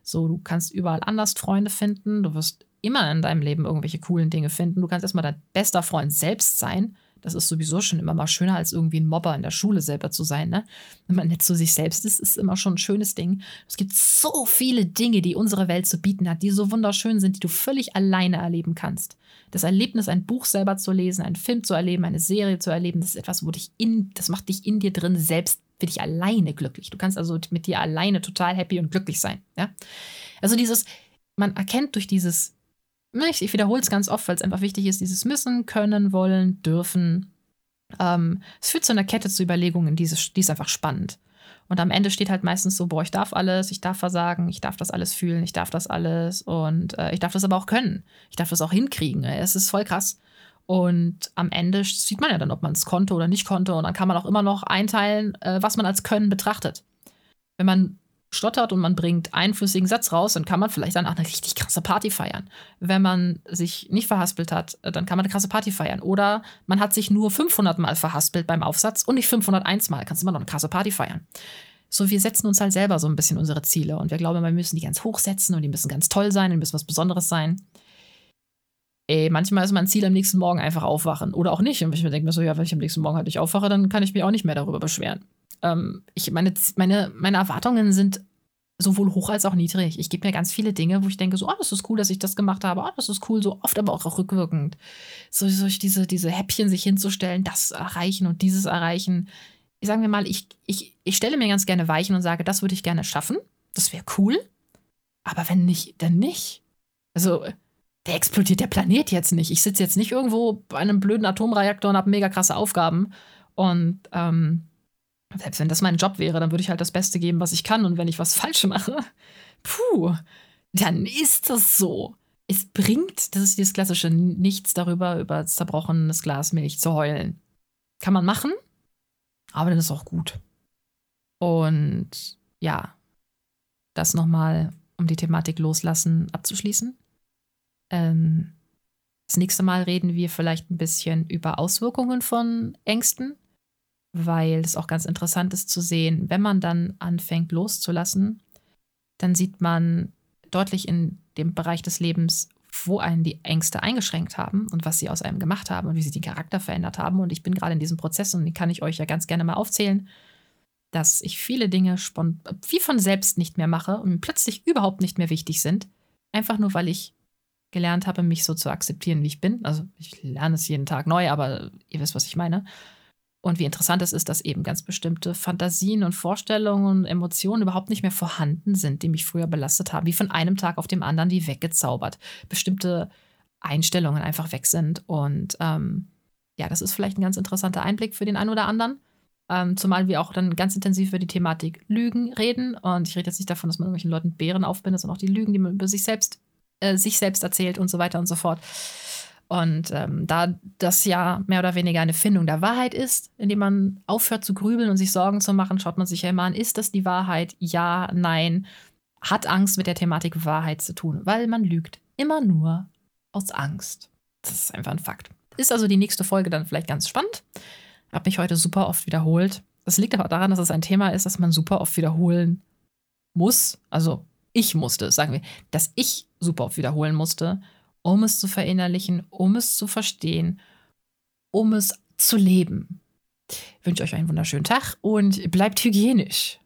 So, du kannst überall anders Freunde finden, du wirst immer in deinem Leben irgendwelche coolen Dinge finden. Du kannst erstmal dein bester Freund selbst sein. Das ist sowieso schon immer mal schöner, als irgendwie ein Mobber in der Schule selber zu sein. Ne? Wenn man nett zu sich selbst ist, ist immer schon ein schönes Ding. Es gibt so viele Dinge, die unsere Welt zu bieten hat, die so wunderschön sind, die du völlig alleine erleben kannst. Das Erlebnis, ein Buch selber zu lesen, einen Film zu erleben, eine Serie zu erleben, das ist etwas, wo dich in, das macht dich in dir drin selbst für dich alleine glücklich. Du kannst also mit dir alleine total happy und glücklich sein. Ja? Also dieses, man erkennt durch dieses Ne, ich, wiederhole es ganz oft, weil es einfach wichtig ist, dieses müssen, können, wollen, dürfen. Ähm, es führt zu einer Kette zu Überlegungen, die ist, die ist einfach spannend. Und am Ende steht halt meistens so, boah, ich darf alles, ich darf versagen, ich darf das alles fühlen, ich darf das alles und äh, ich darf das aber auch können. Ich darf das auch hinkriegen. Es ist voll krass. Und am Ende sieht man ja dann, ob man es konnte oder nicht konnte. Und dann kann man auch immer noch einteilen, äh, was man als Können betrachtet. Wenn man stottert und man bringt einen flüssigen Satz raus, dann kann man vielleicht dann auch eine richtig krasse Party feiern. Wenn man sich nicht verhaspelt hat, äh, dann kann man eine krasse Party feiern. Oder man hat sich nur 500 Mal verhaspelt beim Aufsatz und nicht 501 Mal, kannst du immer noch eine krasse Party feiern. So, wir setzen uns halt selber so ein bisschen unsere Ziele und wir glauben, wir müssen die ganz hoch setzen und die müssen ganz toll sein, die müssen was Besonderes sein. Ey, manchmal ist mein Ziel am nächsten Morgen einfach aufwachen oder auch nicht. Und ich mir denke mir so, ja, wenn ich am nächsten Morgen halt nicht aufwache, dann kann ich mich auch nicht mehr darüber beschweren ähm, ich, meine, meine, meine Erwartungen sind sowohl hoch als auch niedrig. Ich gebe mir ganz viele Dinge, wo ich denke, so, oh, das ist cool, dass ich das gemacht habe, oh, das ist cool, so oft aber auch rückwirkend. So, so diese, diese Häppchen sich hinzustellen, das erreichen und dieses erreichen. Sagen wir mal, ich, ich, ich stelle mir ganz gerne Weichen und sage, das würde ich gerne schaffen. Das wäre cool. Aber wenn nicht, dann nicht. Also, der explodiert der Planet jetzt nicht. Ich sitze jetzt nicht irgendwo bei einem blöden Atomreaktor und habe mega krasse Aufgaben. Und ähm, selbst wenn das mein Job wäre, dann würde ich halt das Beste geben, was ich kann. Und wenn ich was falsch mache, puh, dann ist das so. Es bringt, das ist dieses klassische Nichts darüber, über zerbrochenes Glas Milch zu heulen. Kann man machen, aber dann ist auch gut. Und ja, das nochmal, um die Thematik loslassen abzuschließen. Ähm, das nächste Mal reden wir vielleicht ein bisschen über Auswirkungen von Ängsten weil es auch ganz interessant ist zu sehen, wenn man dann anfängt loszulassen, dann sieht man deutlich in dem Bereich des Lebens, wo einen die Ängste eingeschränkt haben und was sie aus einem gemacht haben und wie sie den Charakter verändert haben. Und ich bin gerade in diesem Prozess und den kann ich euch ja ganz gerne mal aufzählen, dass ich viele Dinge wie von selbst nicht mehr mache und plötzlich überhaupt nicht mehr wichtig sind. Einfach nur, weil ich gelernt habe, mich so zu akzeptieren, wie ich bin. Also ich lerne es jeden Tag neu, aber ihr wisst, was ich meine. Und wie interessant es ist, dass eben ganz bestimmte Fantasien und Vorstellungen und Emotionen überhaupt nicht mehr vorhanden sind, die mich früher belastet haben, wie von einem Tag auf dem anderen wie weggezaubert. Bestimmte Einstellungen einfach weg sind. Und ähm, ja, das ist vielleicht ein ganz interessanter Einblick für den einen oder anderen. Ähm, zumal wir auch dann ganz intensiv über die Thematik Lügen reden. Und ich rede jetzt nicht davon, dass man irgendwelchen Leuten Bären aufbindet, sondern auch die Lügen, die man über sich selbst, äh, sich selbst erzählt und so weiter und so fort. Und ähm, da das ja mehr oder weniger eine Findung der Wahrheit ist, indem man aufhört zu grübeln und sich Sorgen zu machen, schaut man sich ja immer an, ist das die Wahrheit? Ja, nein. Hat Angst mit der Thematik Wahrheit zu tun, weil man lügt immer nur aus Angst. Das ist einfach ein Fakt. Ist also die nächste Folge dann vielleicht ganz spannend. Habe mich heute super oft wiederholt. Das liegt aber daran, dass es ein Thema ist, das man super oft wiederholen muss. Also ich musste, sagen wir, dass ich super oft wiederholen musste, um es zu verinnerlichen, um es zu verstehen, um es zu leben. Ich wünsche euch einen wunderschönen Tag und bleibt hygienisch.